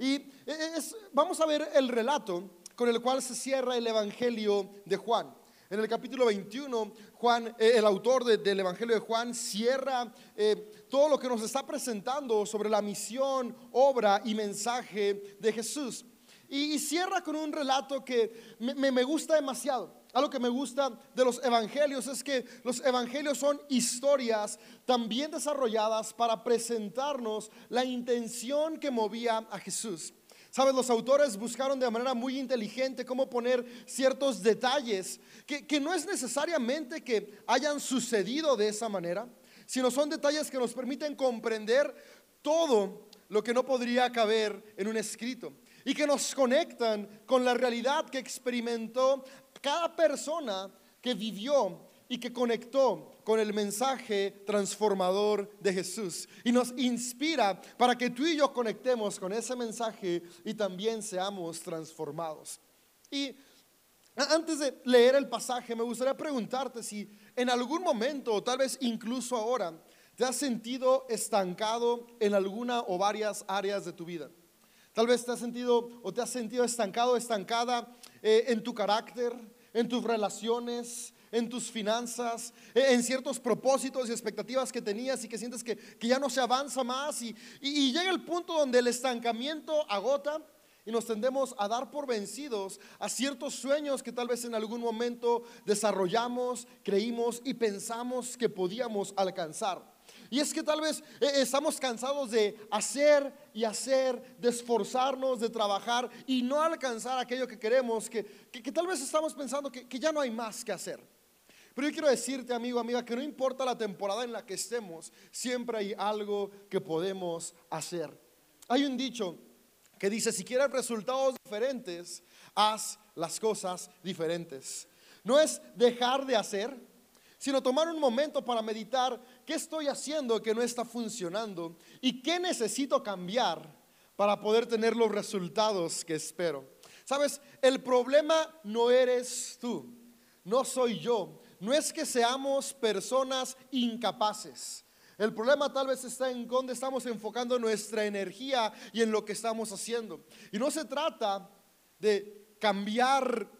Y e, es, vamos a ver el relato con el cual se cierra el Evangelio de Juan. En el capítulo 21, Juan, eh, el autor del Evangelio de Juan, cierra eh, todo lo que nos está presentando sobre la misión, obra y mensaje de Jesús. Y, cierra con un relato que me, gusta demasiado. Algo que me gusta de los evangelios es que los evangelios son historias también desarrolladas para presentarnos la intención que movía a Jesús. Sabes, los autores buscaron de manera muy inteligente cómo poner ciertos detalles que, que, no es necesariamente que hayan sucedido de esa manera, sino son detalles que nos permiten comprender todo lo que no podría caber en un escrito y que nos conectan con la realidad que experimentó cada persona que vivió y que conectó con el mensaje transformador de Jesús. Y nos inspira para que tú y yo conectemos con ese mensaje y también seamos transformados. Y antes de leer el pasaje, me gustaría preguntarte si en algún momento, o tal vez incluso ahora, te has sentido estancado en alguna o varias áreas de tu vida. Tal vez te has sentido o te has sentido estancado, estancada eh, en tu carácter, en tus relaciones, en tus finanzas, eh, en ciertos propósitos y expectativas que tenías y que sientes que, ya no se avanza más y, y, llega el punto donde el estancamiento agota y nos tendemos a dar por vencidos a ciertos sueños que tal vez en algún momento desarrollamos, creímos y pensamos que podíamos alcanzar. Y es que tal vez eh, estamos cansados de hacer y hacer, de esforzarnos, de trabajar y no alcanzar aquello que queremos, que, que, tal vez estamos pensando que, que ya no hay más que hacer. Pero yo quiero decirte, amigo, amiga, que no importa la temporada en la que estemos, siempre hay algo que podemos hacer. Hay un dicho que dice, si quieres resultados diferentes, haz las cosas diferentes. No es dejar de hacer, sino tomar un momento para meditar qué estoy haciendo que no está funcionando y qué necesito cambiar para poder tener los resultados que espero. Sabes, el problema no eres tú, no soy yo, no es que seamos personas incapaces. El problema tal vez está en dónde estamos enfocando nuestra energía y en lo que estamos haciendo. Y no se trata de cambiar,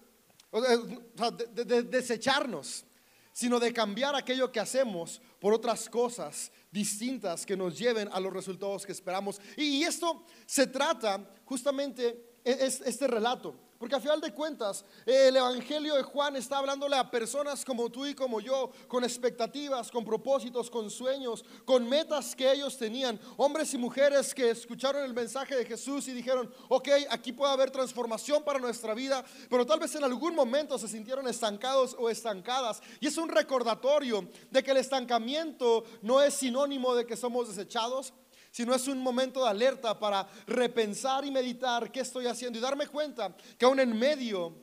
de, de desecharnos sino de cambiar aquello que hacemos por otras cosas distintas que nos lleven a los resultados que esperamos. Y, esto se trata justamente, es, este relato porque a final de cuentas, el Evangelio de Juan está hablándole a personas como tú y como yo, con expectativas, con propósitos, con sueños, con metas que ellos tenían. Hombres y mujeres que escucharon el mensaje de Jesús y dijeron, ok, aquí puede haber transformación para nuestra vida, pero tal vez en algún momento se sintieron estancados o estancadas. Y es un recordatorio de que el estancamiento no es sinónimo de que somos desechados, sino es un momento de alerta para repensar y meditar qué estoy haciendo y darme cuenta que aún en medio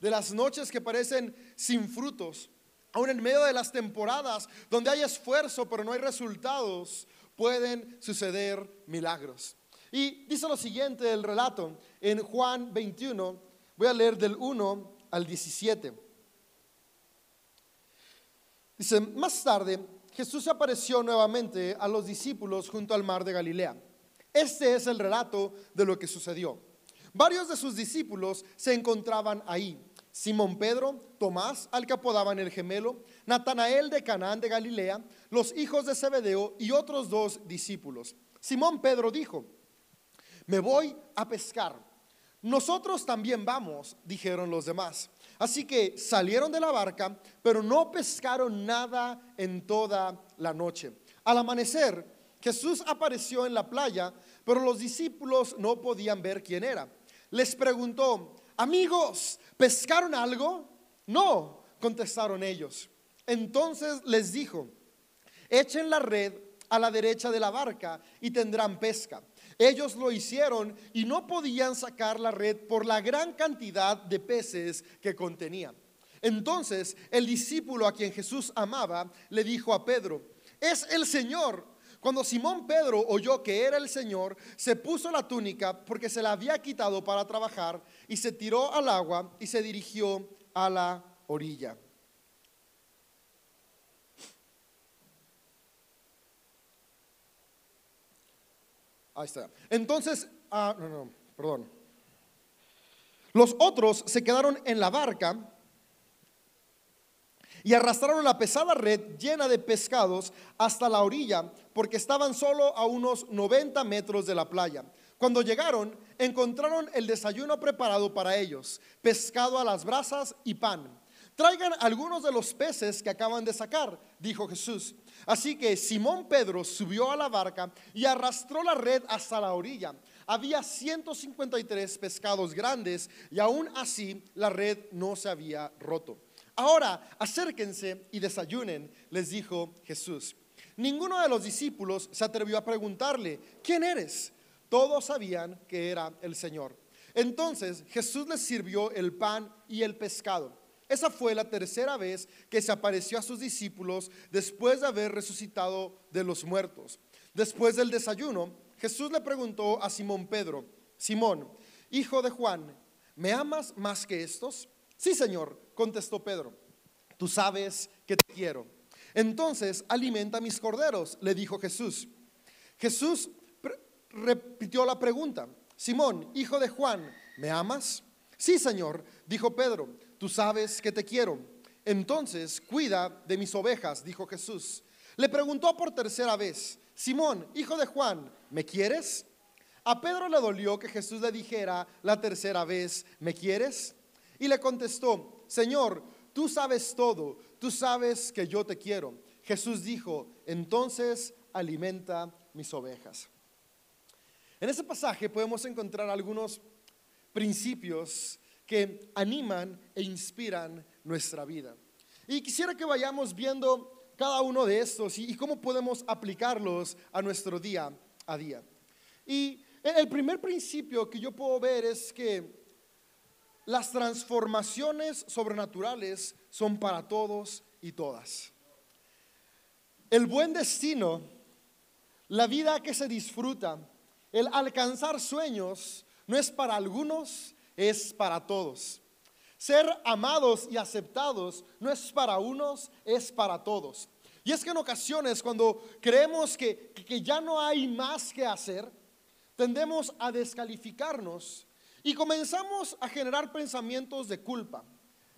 de las noches que parecen sin frutos, aún en medio de las temporadas donde hay esfuerzo pero no hay resultados, pueden suceder milagros. Y dice lo siguiente el relato en Juan 21, voy a leer del 1 al 17. Dice, más tarde Jesús apareció nuevamente a los discípulos junto al mar de Galilea. Este es el relato de lo que sucedió. Varios de sus discípulos se encontraban ahí. Simón Pedro, Tomás, al que apodaban el gemelo, Natanael de Canaán de Galilea, los hijos de Zebedeo y otros dos discípulos. Simón Pedro dijo, me voy a pescar. Nosotros también vamos, dijeron los demás. Así que salieron de la barca, pero no pescaron nada en toda la noche. Al amanecer, Jesús apareció en la playa, pero los discípulos no podían ver quién era. Les preguntó, amigos, ¿pescaron algo? No, contestaron ellos. Entonces les dijo, echen la red a la derecha de la barca y tendrán pesca. Ellos lo hicieron y no podían sacar la red por la gran cantidad de peces que contenía. Entonces el discípulo a quien Jesús amaba le dijo a Pedro, es el Señor. Cuando Simón Pedro oyó que era el Señor, se puso la túnica porque se la había quitado para trabajar y se tiró al agua y se dirigió a la orilla. Ahí está. Entonces ah, no, no, perdón. Los otros se quedaron en la barca y arrastraron la pesada red llena de pescados hasta la orilla, porque estaban solo a unos 90 metros de la playa. Cuando llegaron, encontraron el desayuno preparado para ellos, pescado a las brasas y pan. Traigan algunos de los peces que acaban de sacar, dijo Jesús. Así que Simón Pedro subió a la barca y arrastró la red hasta la orilla. Había 153 pescados grandes y aún así la red no se había roto. Ahora acérquense y desayunen, les dijo Jesús. Ninguno de los discípulos se atrevió a preguntarle, ¿quién eres? Todos sabían que era el Señor. Entonces Jesús les sirvió el pan y el pescado. Esa fue la tercera vez que se apareció a sus discípulos después de haber resucitado de los muertos. Después del desayuno, Jesús le preguntó a Simón Pedro, Simón, hijo de Juan, ¿me amas más que estos? Sí, Señor, contestó Pedro, tú sabes que te quiero. Entonces, alimenta mis corderos, le dijo Jesús. Jesús repitió la pregunta, Simón, hijo de Juan, ¿me amas? Sí, Señor, dijo Pedro, tú sabes que te quiero. Entonces, cuida de mis ovejas, dijo Jesús. Le preguntó por tercera vez, Simón, hijo de Juan, ¿me quieres? A Pedro le dolió que Jesús le dijera la tercera vez, ¿me quieres? Y le contestó, Señor, tú sabes todo, tú sabes que yo te quiero. Jesús dijo, entonces alimenta mis ovejas. En ese pasaje podemos encontrar algunos principios que animan e inspiran nuestra vida. Y quisiera que vayamos viendo cada uno de estos y, cómo podemos aplicarlos a nuestro día a día. Y el primer principio que yo puedo ver es que las transformaciones sobrenaturales son para todos y todas. El buen destino, la vida que se disfruta, el alcanzar sueños, no es para algunos, es para todos. Ser amados y aceptados no es para unos, es para todos. Y es que en ocasiones cuando creemos que, que ya no hay más que hacer, tendemos a descalificarnos y comenzamos a generar pensamientos de culpa.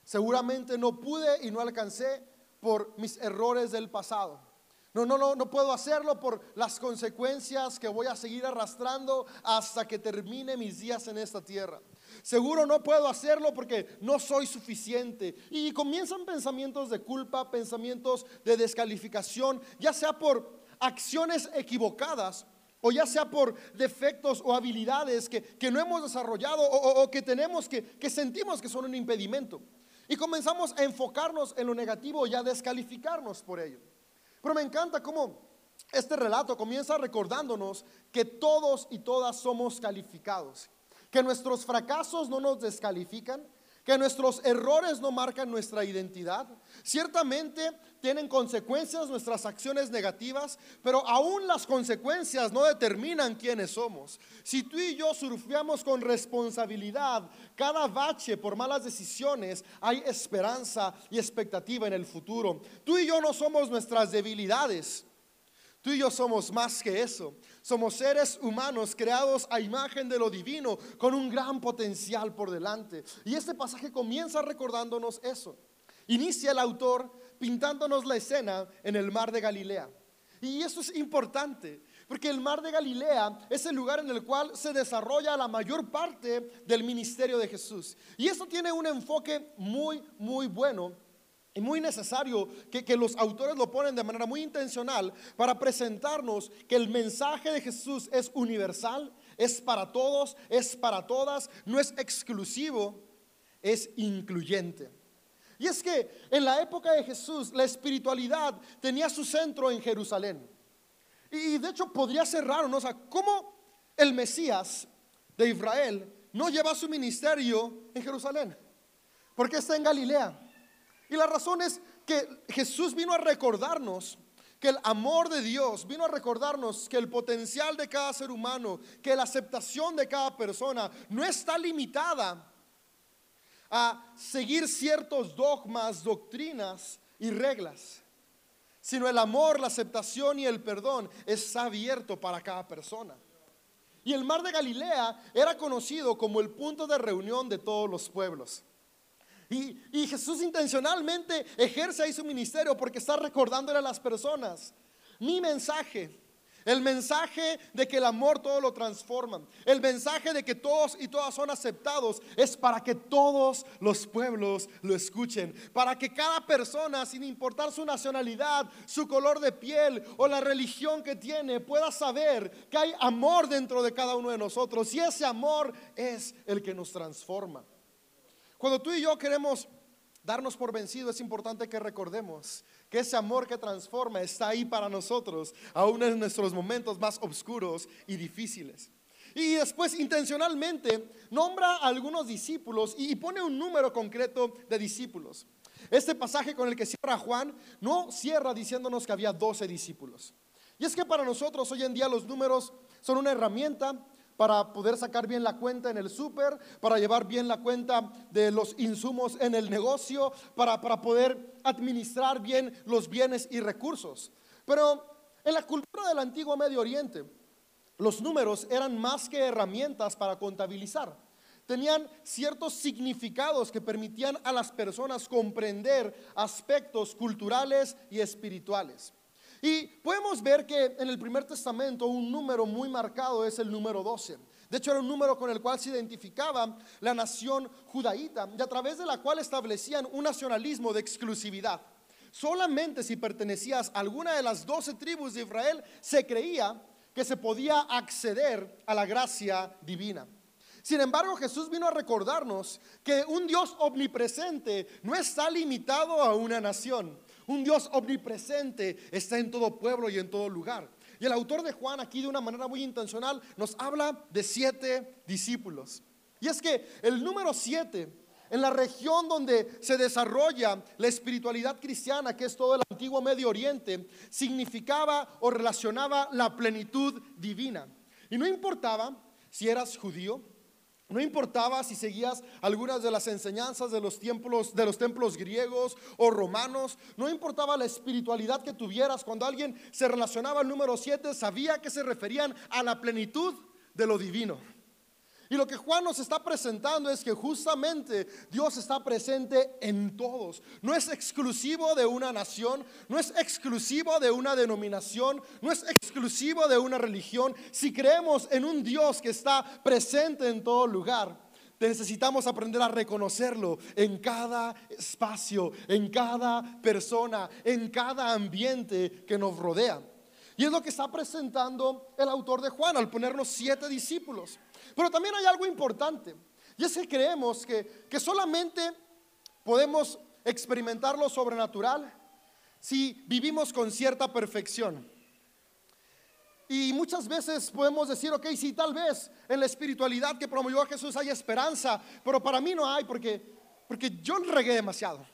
Seguramente no pude y no alcancé por mis errores del pasado. No, no, no, no puedo hacerlo por las consecuencias que voy a seguir arrastrando hasta que termine mis días en esta tierra. Seguro no puedo hacerlo porque no soy suficiente. Y comienzan pensamientos de culpa, pensamientos de descalificación, ya sea por acciones equivocadas o ya sea por defectos o habilidades que, no hemos desarrollado o, que tenemos que, que sentimos que son un impedimento. Y comenzamos a enfocarnos en lo negativo y a descalificarnos por ello. Pero me encanta cómo este relato comienza recordándonos que todos y todas somos calificados, que nuestros fracasos no nos descalifican, que nuestros errores no marcan nuestra identidad. Ciertamente tienen consecuencias nuestras acciones negativas, pero aún las consecuencias no determinan quiénes somos. Si tú y yo surfeamos con responsabilidad cada bache por malas decisiones, hay esperanza y expectativa en el futuro. Tú y yo no somos nuestras debilidades. Tú y yo somos más que eso. Somos seres humanos creados a imagen de lo divino, con un gran potencial por delante. Y este pasaje comienza recordándonos eso. Inicia el autor pintándonos la escena en el mar de Galilea. Y eso es importante, porque el mar de Galilea es el lugar en el cual se desarrolla la mayor parte del ministerio de Jesús. Y eso tiene un enfoque muy, muy bueno y muy necesario que, que, los autores lo ponen de manera muy intencional para presentarnos que el mensaje de Jesús es universal, es para todos, es para todas, no es exclusivo, es incluyente. Y es que en la época de Jesús la espiritualidad tenía su centro en Jerusalén. Y de hecho podría ser raro, ¿no? O sea, ¿cómo el Mesías de Israel no lleva su ministerio en Jerusalén? Porque está en Galilea. Y la razón es que Jesús vino a recordarnos que el amor de Dios vino a recordarnos que el potencial de cada ser humano, que la aceptación de cada persona no está limitada a seguir ciertos dogmas, doctrinas y reglas, sino el amor, la aceptación y el perdón está abierto para cada persona. Y el mar de Galilea era conocido como el punto de reunión de todos los pueblos. Y, Jesús intencionalmente ejerce ahí su ministerio porque está recordándole a las personas, mi mensaje el mensaje de que el amor todo lo transforma. El mensaje de que todos y todas son aceptados es para que todos los pueblos lo escuchen. Para que cada persona, sin importar su nacionalidad, su color de piel o la religión que tiene, pueda saber que hay amor dentro de cada uno de nosotros. Y ese amor es el que nos transforma. Cuando tú y yo queremos darnos por vencido, es importante que recordemos que ese amor que transforma está ahí para nosotros, aún en nuestros momentos más oscuros y difíciles. Y después intencionalmente nombra a algunos discípulos y pone un número concreto de discípulos. Este pasaje con el que cierra Juan no cierra diciéndonos que había 12 discípulos. Y es que para nosotros hoy en día los números son una herramienta para poder sacar bien la cuenta en el súper, para llevar bien la cuenta de los insumos en el negocio, para, para poder administrar bien los bienes y recursos. Pero en la cultura del antiguo Medio Oriente, los números eran más que herramientas para contabilizar. Tenían ciertos significados que permitían a las personas comprender aspectos culturales y espirituales. Y podemos ver que en el primer testamento un número muy marcado es el número 12. De hecho, era un número con el cual se identificaba la nación judaíta y a través de la cual establecían un nacionalismo de exclusividad. Solamente si pertenecías a alguna de las doce tribus de Israel se creía que se podía acceder a la gracia divina. Sin embargo, Jesús vino a recordarnos que un Dios omnipresente no está limitado a una nación. Un Dios omnipresente está en todo pueblo y en todo lugar. Y el autor de Juan aquí de una manera muy intencional nos habla de siete discípulos. Y es que el número siete, en la región donde se desarrolla la espiritualidad cristiana, que es todo el antiguo Medio Oriente, significaba o relacionaba la plenitud divina. Y no importaba si eras judío, no importaba si seguías algunas de las enseñanzas de los templos, de los templos griegos o romanos, no importaba la espiritualidad que tuvieras, cuando alguien se relacionaba al número 7, sabía que se referían a la plenitud de lo divino. Y lo que Juan nos está presentando es que justamente Dios está presente en todos. No es exclusivo de una nación, no es exclusivo de una denominación, no es exclusivo de una religión. Si creemos en un Dios que está presente en todo lugar, necesitamos aprender a reconocerlo en cada espacio, en cada persona, en cada ambiente que nos rodea. Y es lo que está presentando el autor de Juan al ponernos siete discípulos. Pero también hay algo importante. Y es que creemos que, que solamente podemos experimentar lo sobrenatural si vivimos con cierta perfección. Y muchas veces podemos decir, ok, si tal vez en la espiritualidad que promovió a Jesús hay esperanza, pero para mí no hay porque, porque yo regué demasiado.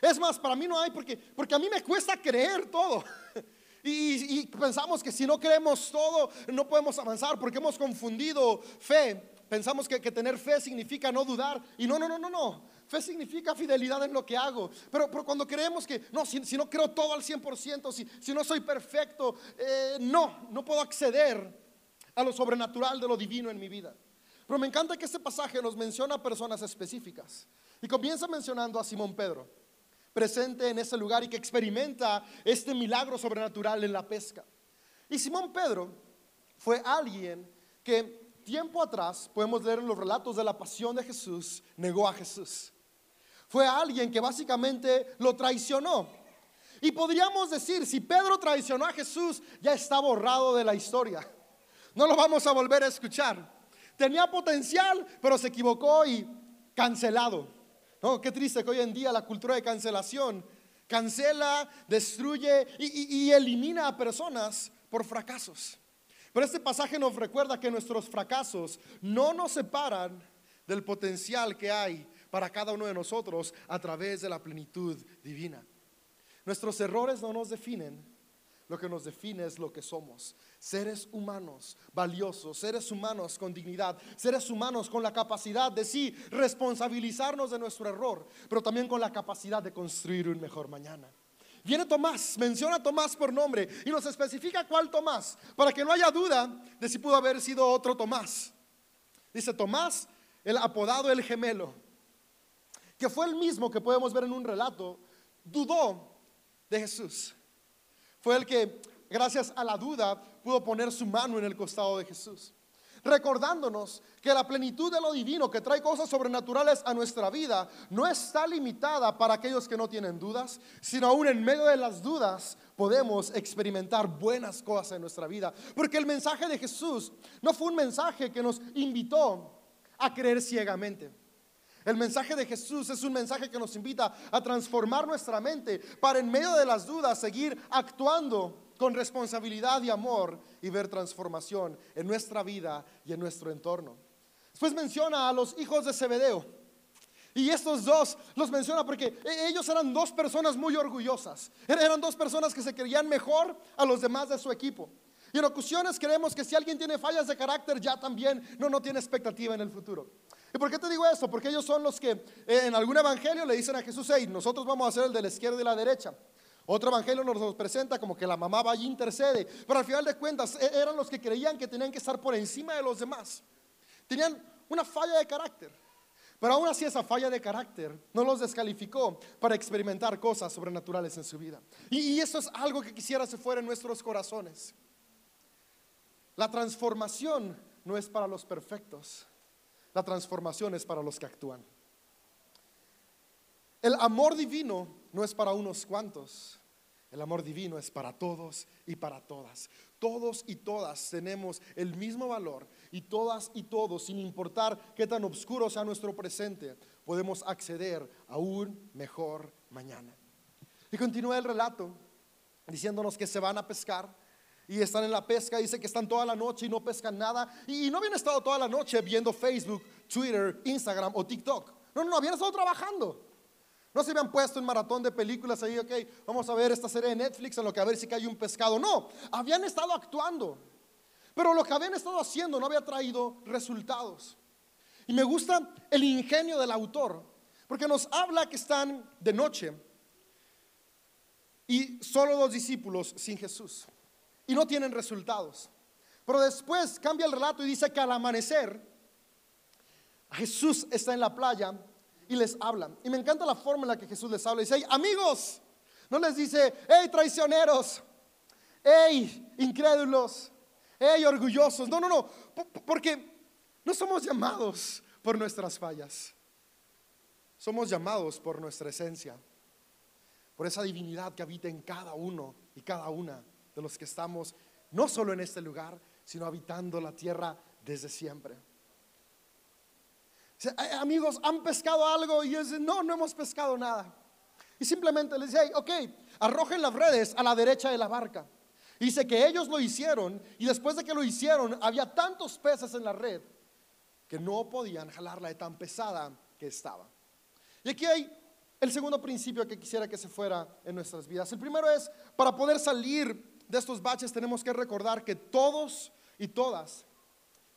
Es más, para mí no hay porque, porque a mí me cuesta creer todo. Y, pensamos que si no creemos todo, no podemos avanzar porque hemos confundido fe. Pensamos que, tener fe significa no dudar. Y no, no, no, no, no. Fe significa fidelidad en lo que hago. Pero, cuando creemos que, no, si, no creo todo al 100%, si, si no soy perfecto, eh, no, no puedo acceder a lo sobrenatural de lo divino en mi vida. Pero me encanta que este pasaje nos menciona personas específicas. Y comienza mencionando a Simón Pedro presente en ese lugar y que experimenta este milagro sobrenatural en la pesca. Y Simón Pedro fue alguien que tiempo atrás, podemos leer en los relatos de la pasión de Jesús, negó a Jesús. Fue alguien que básicamente lo traicionó. Y podríamos decir, si Pedro traicionó a Jesús, ya está borrado de la historia. No lo vamos a volver a escuchar. Tenía potencial, pero se equivocó y cancelado. No, qué triste que hoy en día la cultura de cancelación cancela, destruye y, elimina a personas por fracasos. Pero este pasaje nos recuerda que nuestros fracasos no nos separan del potencial que hay para cada uno de nosotros a través de la plenitud divina. Nuestros errores no nos definen, lo que nos define es lo que somos. Seres humanos valiosos, seres humanos con dignidad, seres humanos con la capacidad de sí responsabilizarnos de nuestro error, pero también con la capacidad de construir un mejor mañana. Viene Tomás, menciona a Tomás por nombre y nos especifica cuál Tomás, para que no haya duda de si pudo haber sido otro Tomás. Dice Tomás, el apodado el gemelo, que fue el mismo que podemos ver en un relato, dudó de Jesús. Fue el que, gracias a la duda, pudo poner su mano en el costado de Jesús recordándonos que la plenitud de lo divino que trae cosas sobrenaturales a nuestra vida no está limitada para aquellos que no tienen dudas, sino aún en medio de las dudas podemos experimentar buenas cosas en nuestra vida. Porque el mensaje de Jesús no fue un mensaje que nos invitó a creer ciegamente. El mensaje de Jesús es un mensaje que nos invita a transformar nuestra mente para en medio de las dudas seguir actuando con responsabilidad y amor y ver transformación en nuestra vida y en nuestro entorno. Después menciona a los hijos de Zebedeo. Y estos dos los menciona porque e, ellos eran dos personas muy orgullosas. Er, eran dos personas que se creían mejor a los demás de su equipo. Y en ocasiones creemos que si alguien tiene fallas de carácter ya también no, no tiene expectativa en el futuro. ¿Y por qué te digo eso? Porque ellos son los que eh, en algún evangelio le dicen a Jesús, hey, nosotros vamos a ser el de la izquierda y la derecha. Otro evangelio nos presenta como que la mamá va y intercede, pero al final de cuentas e-, eran los que creían que tenían que estar por encima de los demás. Tenían una falla de carácter, pero aún así esa falla de carácter no los descalificó para experimentar cosas sobrenaturales en su vida. Y, eso es algo que quisiera se fuera en nuestros corazones. La transformación no es para los perfectos, la transformación es para los que actúan. El amor divino no es para unos cuantos. El amor divino es para todos y para todas. Todos y todas tenemos el mismo valor y todas y todos, sin importar qué tan oscuro sea nuestro presente, podemos acceder a un mejor mañana. Y continúa el relato diciéndonos que se van a pescar y están en la pesca, dice que están toda la noche y no pescan nada. Y no habían estado toda la noche viendo Facebook, Twitter, Instagram o TikTok. No, no, habían estado trabajando. No se habían puesto en maratón de películas ahí, ok, vamos a ver esta serie de Netflix en lo que a ver si cae un pescado. No, habían estado actuando. Pero lo que habían estado haciendo no había traído resultados. Y me gusta el ingenio del autor, porque nos habla que están de noche y solo dos discípulos sin Jesús y no tienen resultados. Pero después cambia el relato y dice que al amanecer Jesús está en la playa y les habla. Y me encanta la forma en la que Jesús les habla. Dice, amigos, no les dice, hey, traicioneros, hey, incrédulos, hey, orgullosos. No, no, no, porque no somos llamados por nuestras fallas. Somos llamados por nuestra esencia, por esa divinidad que habita en cada uno y cada una de los que estamos, no solo en este lugar, sino habitando la tierra desde siempre. Amigos, ¿han pescado algo? Y ellos dicen, no, no hemos pescado nada. Y simplemente les dice, ok, arrojen las redes a la derecha de la barca. Y dice que ellos lo hicieron y después de que lo hicieron había tantos peces en la red que no podían jalarla de tan pesada que estaba. Y aquí hay el segundo principio que quisiera que se fuera en nuestras vidas. El primero es, para poder salir de estos baches tenemos que recordar que todos y todas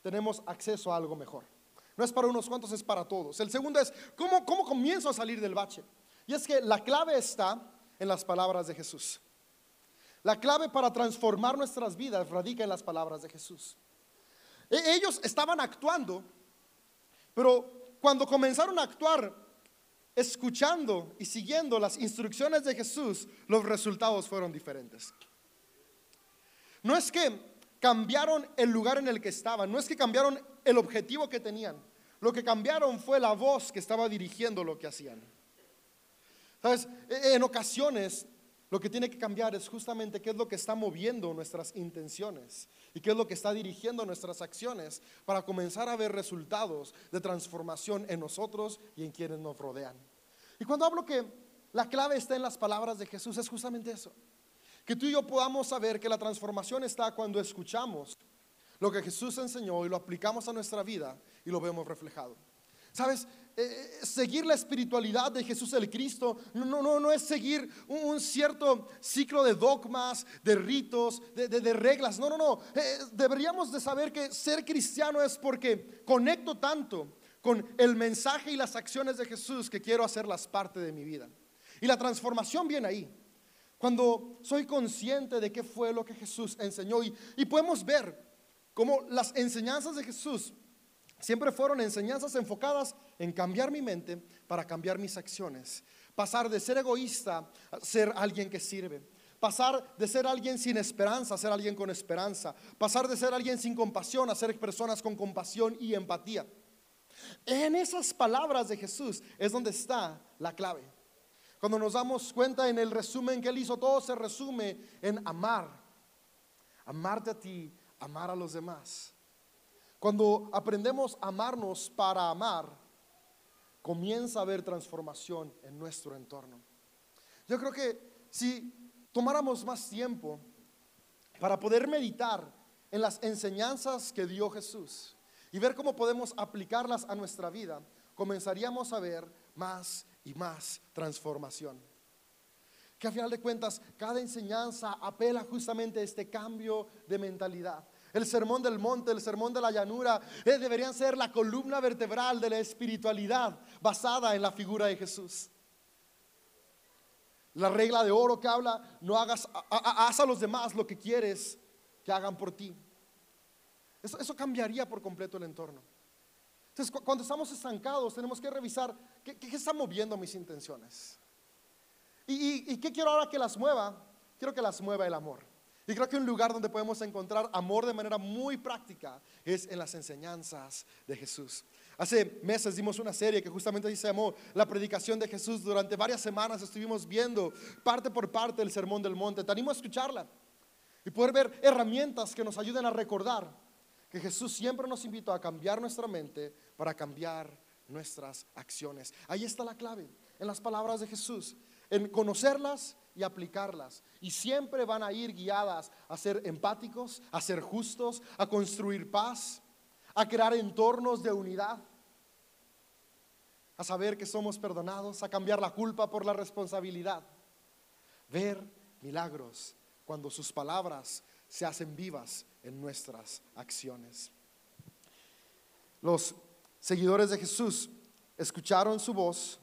tenemos acceso a algo mejor. No es para unos cuantos, es para todos. El segundo es, ¿cómo, cómo comienzo a salir del bache? Y es que la clave está en las palabras de Jesús. La clave para transformar nuestras vidas radica en las palabras de Jesús. E, ellos estaban actuando, pero cuando comenzaron a actuar, escuchando y siguiendo las instrucciones de Jesús, los resultados fueron diferentes. No es que cambiaron el lugar en el que estaban, no es que cambiaron el objetivo que tenían, lo que cambiaron fue la voz que estaba dirigiendo lo que hacían. Sabes, e, en ocasiones lo que tiene que cambiar es justamente qué es lo que está moviendo nuestras intenciones y qué es lo que está dirigiendo nuestras acciones para comenzar a ver resultados de transformación en nosotros y en quienes nos rodean. Y cuando hablo que la clave está en las palabras de Jesús, es justamente eso. Que tú y yo podamos saber que la transformación está cuando escuchamos lo que Jesús enseñó y lo aplicamos a nuestra vida y lo vemos reflejado. ¿Sabes? Eh, eh, seguir la espiritualidad de Jesús el Cristo no, no, no es seguir un, cierto ciclo de dogmas, de ritos, de, reglas. No, no, no. Eh, deberíamos de saber que ser cristiano es porque conecto tanto con el mensaje y las acciones de Jesús que quiero hacerlas parte de mi vida. Y la transformación viene ahí. Cuando soy consciente de qué fue lo que Jesús enseñó y, y podemos ver cómo las enseñanzas de Jesús siempre fueron enseñanzas enfocadas en cambiar mi mente para cambiar mis acciones. Pasar de ser egoísta a ser alguien que sirve. Pasar de ser alguien sin esperanza a ser alguien con esperanza. Pasar de ser alguien sin compasión a ser personas con compasión y empatía. En esas palabras de Jesús es donde está la clave. Cuando nos damos cuenta en el resumen que él hizo, todo se resume en amar. Amarte a ti, amar a los demás. Cuando aprendemos a amarnos para amar, comienza a haber transformación en nuestro entorno. Yo creo que si tomáramos más tiempo para poder meditar en las enseñanzas que dio Jesús y ver cómo podemos aplicarlas a nuestra vida, comenzaríamos a ver más y más transformación. Que a final de cuentas, cada enseñanza apela justamente a este cambio de mentalidad. El sermón del monte, el sermón de la llanura, eh, deberían ser la columna vertebral de la espiritualidad basada en la figura de Jesús. La regla de oro que habla, no hagas, haz a los demás lo que quieres que hagan por ti. Eso, cambiaría por completo el entorno. Entonces, cuando estamos estancados, tenemos que revisar qué, está moviendo mis intenciones. ¿Y, qué quiero ahora que las mueva? Quiero que las mueva el amor. Y creo que un lugar donde podemos encontrar amor de manera muy práctica es en las enseñanzas de Jesús. Hace meses dimos una serie que justamente se llamó La predicación de Jesús. Durante varias semanas estuvimos viendo parte por parte el Sermón del Monte. Te animo a escucharla y poder ver herramientas que nos ayuden a recordar que Jesús siempre nos invitó a cambiar nuestra mente para cambiar nuestras acciones. Ahí está la clave, en las palabras de Jesús, en conocerlas y aplicarlas. Y siempre van a ir guiadas a ser empáticos, a ser justos, a construir paz, a crear entornos de unidad, a saber que somos perdonados, a cambiar la culpa por la responsabilidad. Ver milagros cuando sus palabras se hacen vivas en nuestras acciones. Los seguidores de Jesús escucharon su voz,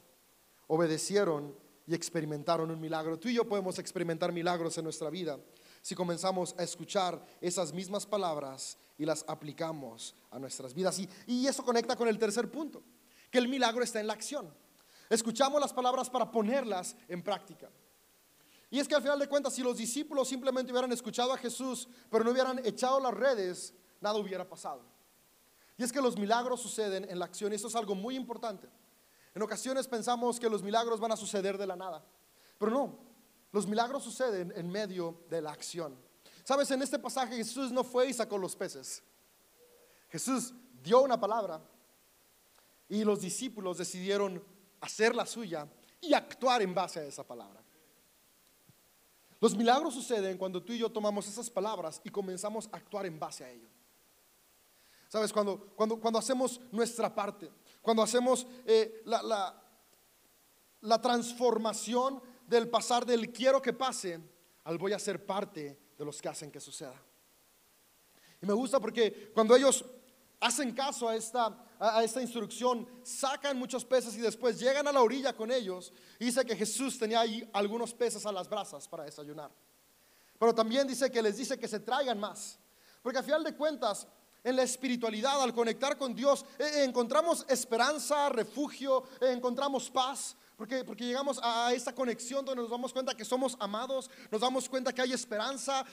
obedecieron y experimentaron un milagro. Tú y yo podemos experimentar milagros en nuestra vida si comenzamos a escuchar esas mismas palabras y las aplicamos a nuestras vidas. Y, y eso conecta con el tercer punto, que el milagro está en la acción. Escuchamos las palabras para ponerlas en práctica. Y es que al final de cuentas, si los discípulos simplemente hubieran escuchado a Jesús, pero no hubieran echado las redes, nada hubiera pasado. Y es que los milagros suceden en la acción y eso es algo muy importante. En ocasiones pensamos que los milagros van a suceder de la nada, pero no, los milagros suceden en medio de la acción. Sabes, en este pasaje Jesús no fue y sacó los peces. Jesús dio una palabra y los discípulos decidieron hacer la suya y actuar en base a esa palabra. Los milagros suceden cuando tú y yo tomamos esas palabras y comenzamos a actuar en base a ello. ¿Sabes? Cuando, cuando, cuando hacemos nuestra parte, cuando hacemos eh, la, la, transformación del pasar del quiero que pase al voy a ser parte de los que hacen que suceda. Y me gusta porque cuando ellos hacen caso a esta, a esta instrucción, sacan muchos peces y después llegan a la orilla con ellos. Dice que Jesús tenía ahí algunos peces a las brasas para desayunar. Pero también dice que les dice que se traigan más. Porque a final de cuentas, en la espiritualidad, al conectar con Dios, eh, eh, encontramos esperanza, refugio, eh, encontramos paz. Porque, porque llegamos a esta conexión donde nos damos cuenta que somos amados, nos damos cuenta que hay esperanza,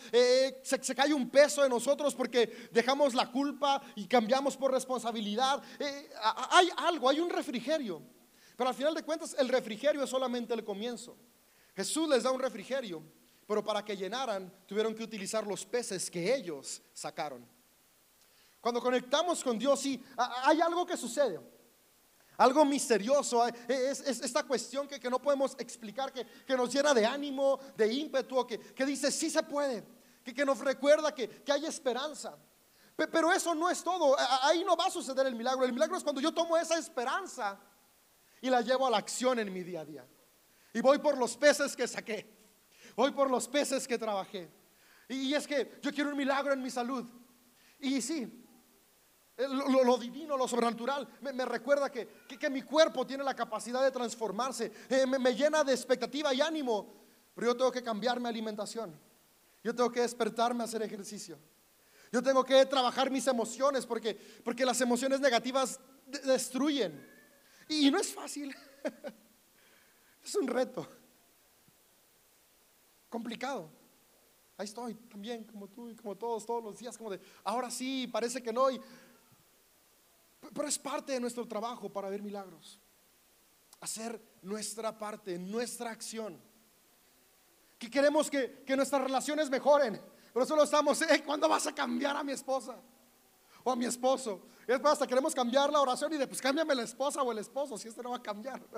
se, cae un peso de nosotros porque dejamos la culpa y cambiamos por responsabilidad. hay algo, hay un refrigerio. Pero al final de cuentas el refrigerio es solamente el comienzo. Jesús les da un refrigerio, pero para que llenaran tuvieron que utilizar los peces que ellos sacaron. Cuando conectamos con Dios, sí, hay algo que sucede. Algo misterioso, es, esta cuestión que, no podemos explicar, que, nos llena de ánimo, de ímpetu, que, que dice, sí se puede, que, nos recuerda que, hay esperanza. Pero eso no es todo, ahí no va a suceder el milagro. El milagro es cuando yo tomo esa esperanza y la llevo a la acción en mi día a día. Y voy por los peces que saqué, voy por los peces que trabajé. Y es que yo quiero un milagro en mi salud. Y sí, eh, lo, divino, lo sobrenatural, me, recuerda que, que, mi cuerpo tiene la capacidad de transformarse, eh, me, llena de expectativa y ánimo. Pero yo tengo que cambiar mi alimentación. Yo tengo que despertarme a hacer ejercicio. Yo tengo que trabajar mis emociones porque, porque las emociones negativas destruyen. Y, y no es fácil. es un reto. Complicado. Ahí estoy también, como tú y como todos, todos los días, como de, ahora sí, parece que no. Y, pero es parte de nuestro trabajo para ver milagros. Hacer nuestra parte, nuestra acción. Que queremos que, que nuestras relaciones mejoren. Pero solo estamos, ¿cuándo vas a cambiar a mi esposa? O a mi esposo. Y después hasta queremos cambiar la oración y de, pues cámbiame la esposa o el esposo, si este no va a cambiar.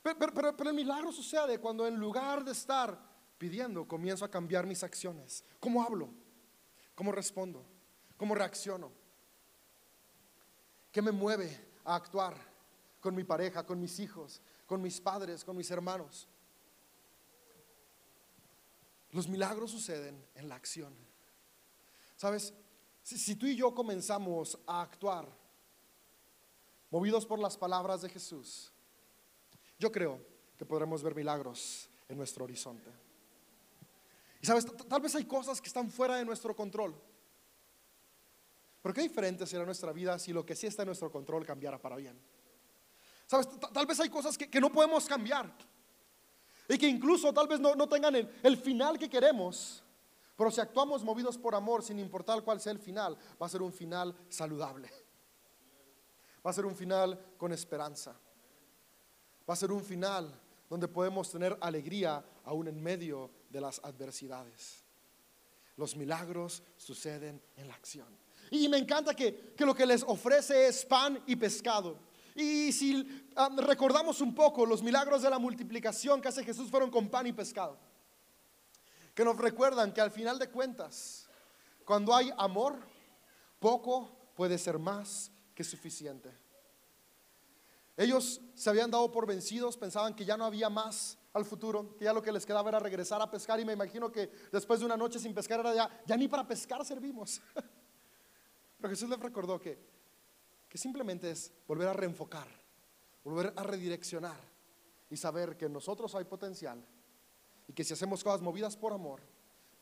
Pero, pero el milagro sucede cuando en lugar de estar pidiendo, comienzo a cambiar mis acciones. ¿Cómo hablo? ¿Cómo respondo? ¿Cómo reacciono? ¿Qué me mueve a actuar con mi pareja, con mis hijos, con mis padres, con mis hermanos? Los milagros suceden en la acción. ¿Sabes? Si, tú y yo comenzamos a actuar movidos por las palabras de Jesús, yo creo que podremos ver milagros en nuestro horizonte. Y sabes, tal vez hay cosas que están fuera de nuestro control. Pero qué diferente será nuestra vida si lo que sí está en nuestro control cambiara para bien. Sabes, tal vez hay cosas que, no podemos cambiar. Y que incluso tal vez no, tengan el, final que queremos. Pero si actuamos movidos por amor, sin importar cuál sea el final, va a ser un final saludable. Va a ser un final con esperanza. Va a ser un final donde podemos tener alegría aún en medio de las adversidades. Los milagros suceden en la acción. Y me encanta que, lo que les ofrece es pan y pescado. Y si ah, recordamos un poco los milagros de la multiplicación que hace Jesús fueron con pan y pescado, que nos recuerdan que al final de cuentas, cuando hay amor, poco puede ser más que suficiente. Ellos se habían dado por vencidos, pensaban que ya no había más al futuro, que ya lo que les quedaba era regresar a pescar y me imagino que después de una noche sin pescar era ya, ya ni para pescar servimos. Pero Jesús les recordó que, que simplemente es volver a reenfocar, volver a redireccionar y saber que en nosotros hay potencial y que si hacemos cosas movidas por amor,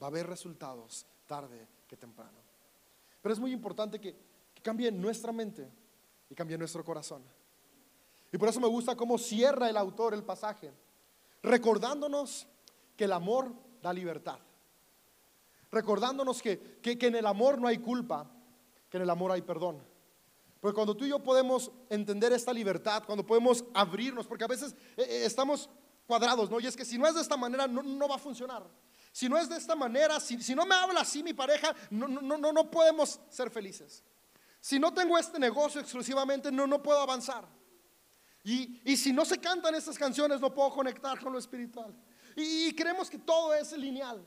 va a haber resultados tarde que temprano. Pero es muy importante que, que cambie nuestra mente y cambie nuestro corazón. Y por eso me gusta cómo cierra el autor el pasaje, recordándonos que el amor da libertad. Recordándonos que, en el amor no hay culpa, que en el amor hay perdón. Porque cuando tú y yo podemos entender esta libertad, cuando podemos abrirnos, porque a veces eh, eh, estamos cuadrados, ¿no? Y es que si no es de esta manera, no, va a funcionar. Si no es de esta manera, si, si no me habla así mi pareja, no, no, no, no podemos ser felices. Si no tengo este negocio exclusivamente, no, no puedo avanzar. Y, si no se cantan estas canciones, no puedo conectar con lo espiritual. Y, creemos que todo es lineal,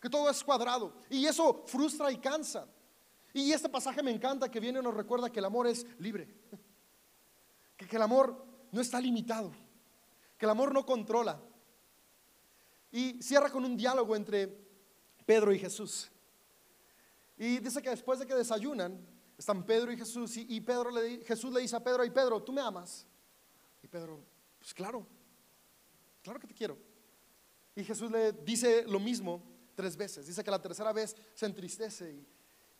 que todo es cuadrado. Y eso frustra y cansa. Y este pasaje me encanta que viene y nos recuerda que el amor es libre. Que, que el amor no está limitado. Que el amor no controla. Y cierra con un diálogo entre Pedro y Jesús. Y dice que después de que desayunan, están Pedro y Jesús. Y, Pedro Jesús le dice a Pedro, y Pedro, ¿tú me amas? Y Pedro, pues claro, claro que te quiero. Y Jesús le dice lo mismo tres veces. Dice que la tercera vez se entristece y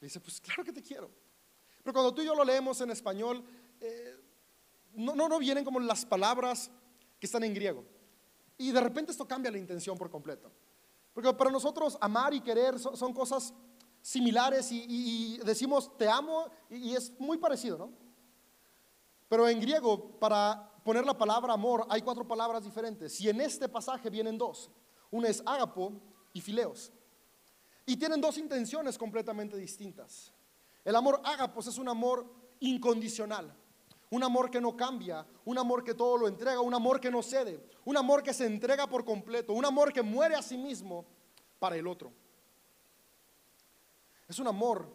dice, pues claro que te quiero. Pero cuando tú y yo lo leemos en español, eh, no, no, no vienen como las palabras que están en griego. Y de repente esto cambia la intención por completo. Porque para nosotros amar y querer son, cosas similares y, decimos te amo y, y, es muy parecido, ¿no? Pero en griego, para poner la palabra amor, hay cuatro palabras diferentes. Y en este pasaje vienen dos. Una es agapo y fileos. Y tienen dos intenciones completamente distintas. El amor agapos es un amor incondicional. Un amor que no cambia, un amor que todo lo entrega, un amor que no cede, un amor que se entrega por completo, un amor que muere a sí mismo para el otro. Es un amor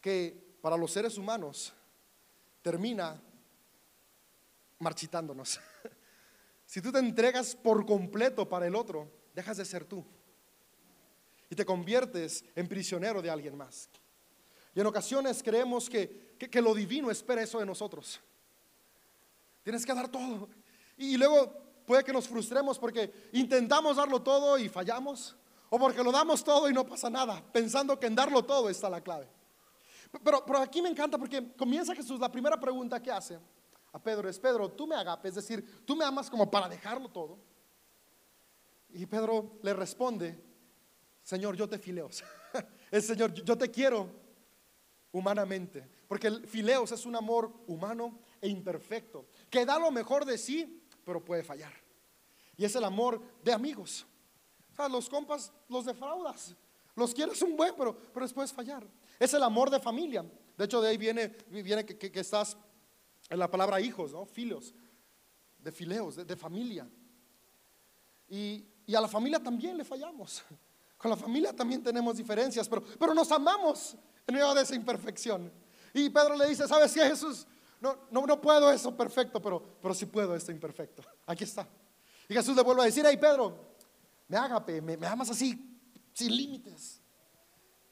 que para los seres humanos termina marchitándonos. Si tú te entregas por completo para el otro, dejas de ser tú y te conviertes en prisionero de alguien más. Y en ocasiones creemos que, que, lo divino espera eso de nosotros. Tienes que dar todo. Y luego puede que nos frustremos porque intentamos darlo todo y fallamos, o porque lo damos todo y no pasa nada, pensando que en darlo todo está la clave. Pero, pero aquí me encanta porque comienza Jesús, la primera pregunta que hace a Pedro es, Pedro, tú me agapes, es decir, tú me amas como para dejarlo todo. Y Pedro le responde, Señor, yo te fileos. El Señor, yo te quiero humanamente. Porque el fileos es un amor humano e imperfecto, que da lo mejor de sí, pero puede fallar. Y es el amor de amigos. O sea, los compas los defraudas. Los quieres un buen, pero, pero después fallar. Es el amor de familia. De hecho, de ahí viene, viene que, estás en la palabra hijos, ¿no? Filos, de fileos, de, familia. Y, y, a la familia también le fallamos. Con la familia también tenemos diferencias, pero, pero nos amamos en medio de esa imperfección. Y Pedro le dice, ¿sabes qué, Jesús? No, no, no puedo eso perfecto, pero, pero sí puedo esto imperfecto. Aquí está. Y Jesús le vuelve a decir, hey Pedro, me agape, me, me amas así, sin límites.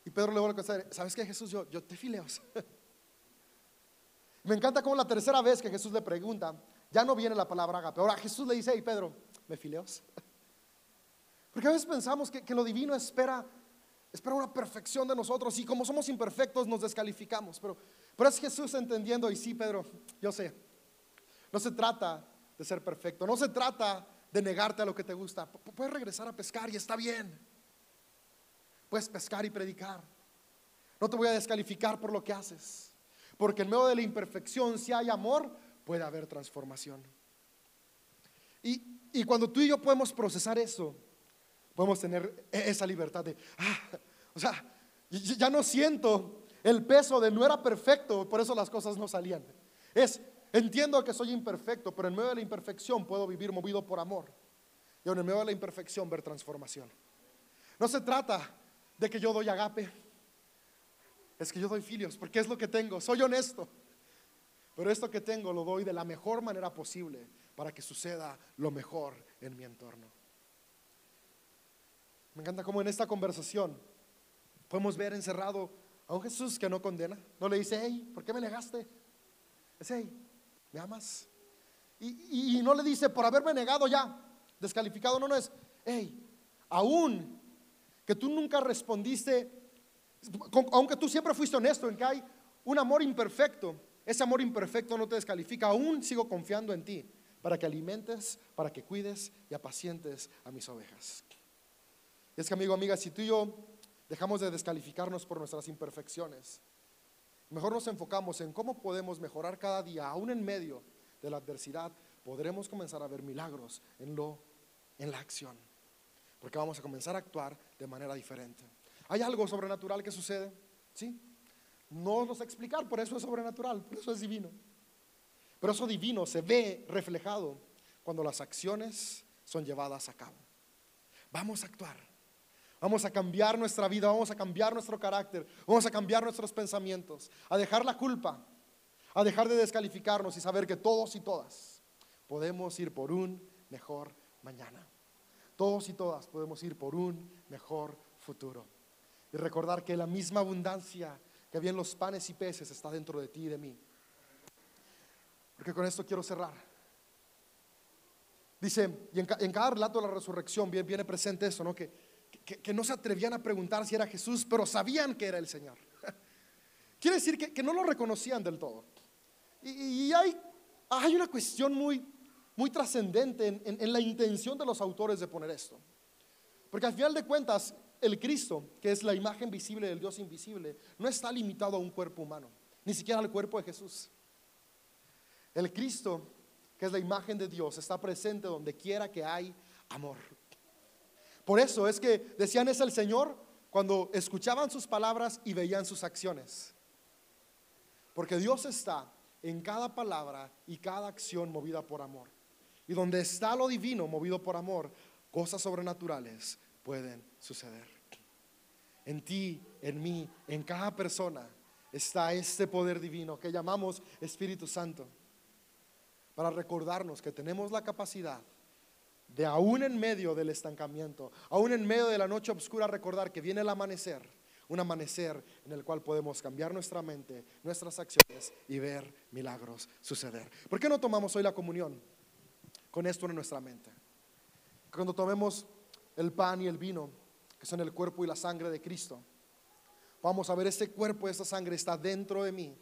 Y Pedro le vuelve a decir, ¿sabes qué, Jesús? Yo, yo te fileos. me encanta como la tercera vez que Jesús le pregunta, ya no viene la palabra agape. Ahora Jesús le dice, hey Pedro, ¿me fileos? Porque a veces pensamos que, que lo divino espera espera una perfección de nosotros y como somos imperfectos nos descalificamos. Pero, pero es Jesús entendiendo y sí, Pedro, yo sé, no se trata de ser perfecto, no se trata de negarte a lo que te gusta. Puedes regresar a pescar y está bien. Puedes pescar y predicar. No te voy a descalificar por lo que haces. Porque en medio de la imperfección, si hay amor, puede haber transformación. Y, y cuando tú y yo podemos procesar eso, podemos tener e-, esa libertad de, ah, o sea, ya no siento el peso de no era perfecto, por eso las cosas no salían. Es, entiendo que soy imperfecto, pero en medio de la imperfección puedo vivir movido por amor. Y en medio de la imperfección ver transformación. No se trata de que yo doy agape, es que yo doy filios, porque es lo que tengo, soy honesto. Pero esto que tengo lo doy de la mejor manera posible para que suceda lo mejor en mi entorno. Me encanta cómo en esta conversación podemos ver encerrado a un Jesús que no condena. No le dice, hey, ¿por qué me negaste? Es, hey, ¿me amas? Y, no le dice, por haberme negado ya, descalificado. No, no es, hey, aún que tú nunca respondiste, aunque tú siempre fuiste honesto en que hay un amor imperfecto, ese amor imperfecto no te descalifica, aún sigo confiando en ti para que alimentes, para que cuides y apacientes a mis ovejas. Es que, amigo, amiga, si tú y yo dejamos de descalificarnos por nuestras imperfecciones, mejor nos enfocamos en cómo podemos mejorar cada día, aún en medio de la adversidad, podremos comenzar a ver milagros en lo en la acción. Porque vamos a comenzar a actuar de manera diferente. ¿Hay algo sobrenatural que sucede? ¿Sí? No lo sé explicar, por eso es sobrenatural, por eso es divino. Pero eso divino se ve reflejado cuando las acciones son llevadas a cabo. Vamos a actuar. Vamos a cambiar nuestra vida, vamos a cambiar nuestro carácter, vamos a cambiar nuestros pensamientos, a dejar la culpa, a dejar de descalificarnos y saber que todos y todas podemos ir por un mejor mañana. Todos y todas podemos ir por un mejor futuro. Y recordar que la misma abundancia que había en los panes y peces está dentro de ti y de mí. Porque con esto quiero cerrar. Dice, y en, cada relato de la resurrección viene, viene presente eso, ¿no? Que que, no se atrevían a preguntar si era Jesús, pero sabían que era el Señor. Quiere decir que, no lo reconocían del todo. Y, hay, hay, una cuestión muy, muy trascendente en, en la intención de los autores de poner esto. Porque al final de cuentas, el Cristo, que es la imagen visible del Dios invisible, no está limitado a un cuerpo humano, ni siquiera al cuerpo de Jesús. El Cristo, que es la imagen de Dios, está presente donde quiera que hay amor. Por eso es que decían es el Señor cuando escuchaban sus palabras y veían sus acciones. Porque Dios está en cada palabra y cada acción movida por amor. Y donde está lo divino movido por amor, cosas sobrenaturales pueden suceder. En ti, en mí, en cada persona está este poder divino que llamamos Espíritu Santo. Para recordarnos que tenemos la capacidad de aún en medio del estancamiento, aún en medio de la noche oscura, recordar que viene el amanecer, un amanecer en el cual podemos cambiar nuestra mente, nuestras acciones y ver milagros suceder. ¿Por qué no tomamos hoy la comunión? con esto en nuestra mente. Cuando tomemos el pan y el vino, que son el cuerpo y la sangre de Cristo, vamos a ver ese cuerpo, esa sangre está dentro de mí,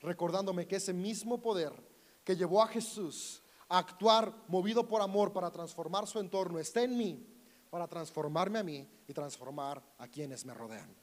recordándome que ese mismo poder que llevó a Jesús actuar movido por amor para transformar su entorno está en mí, para transformarme a mí y transformar a quienes me rodean.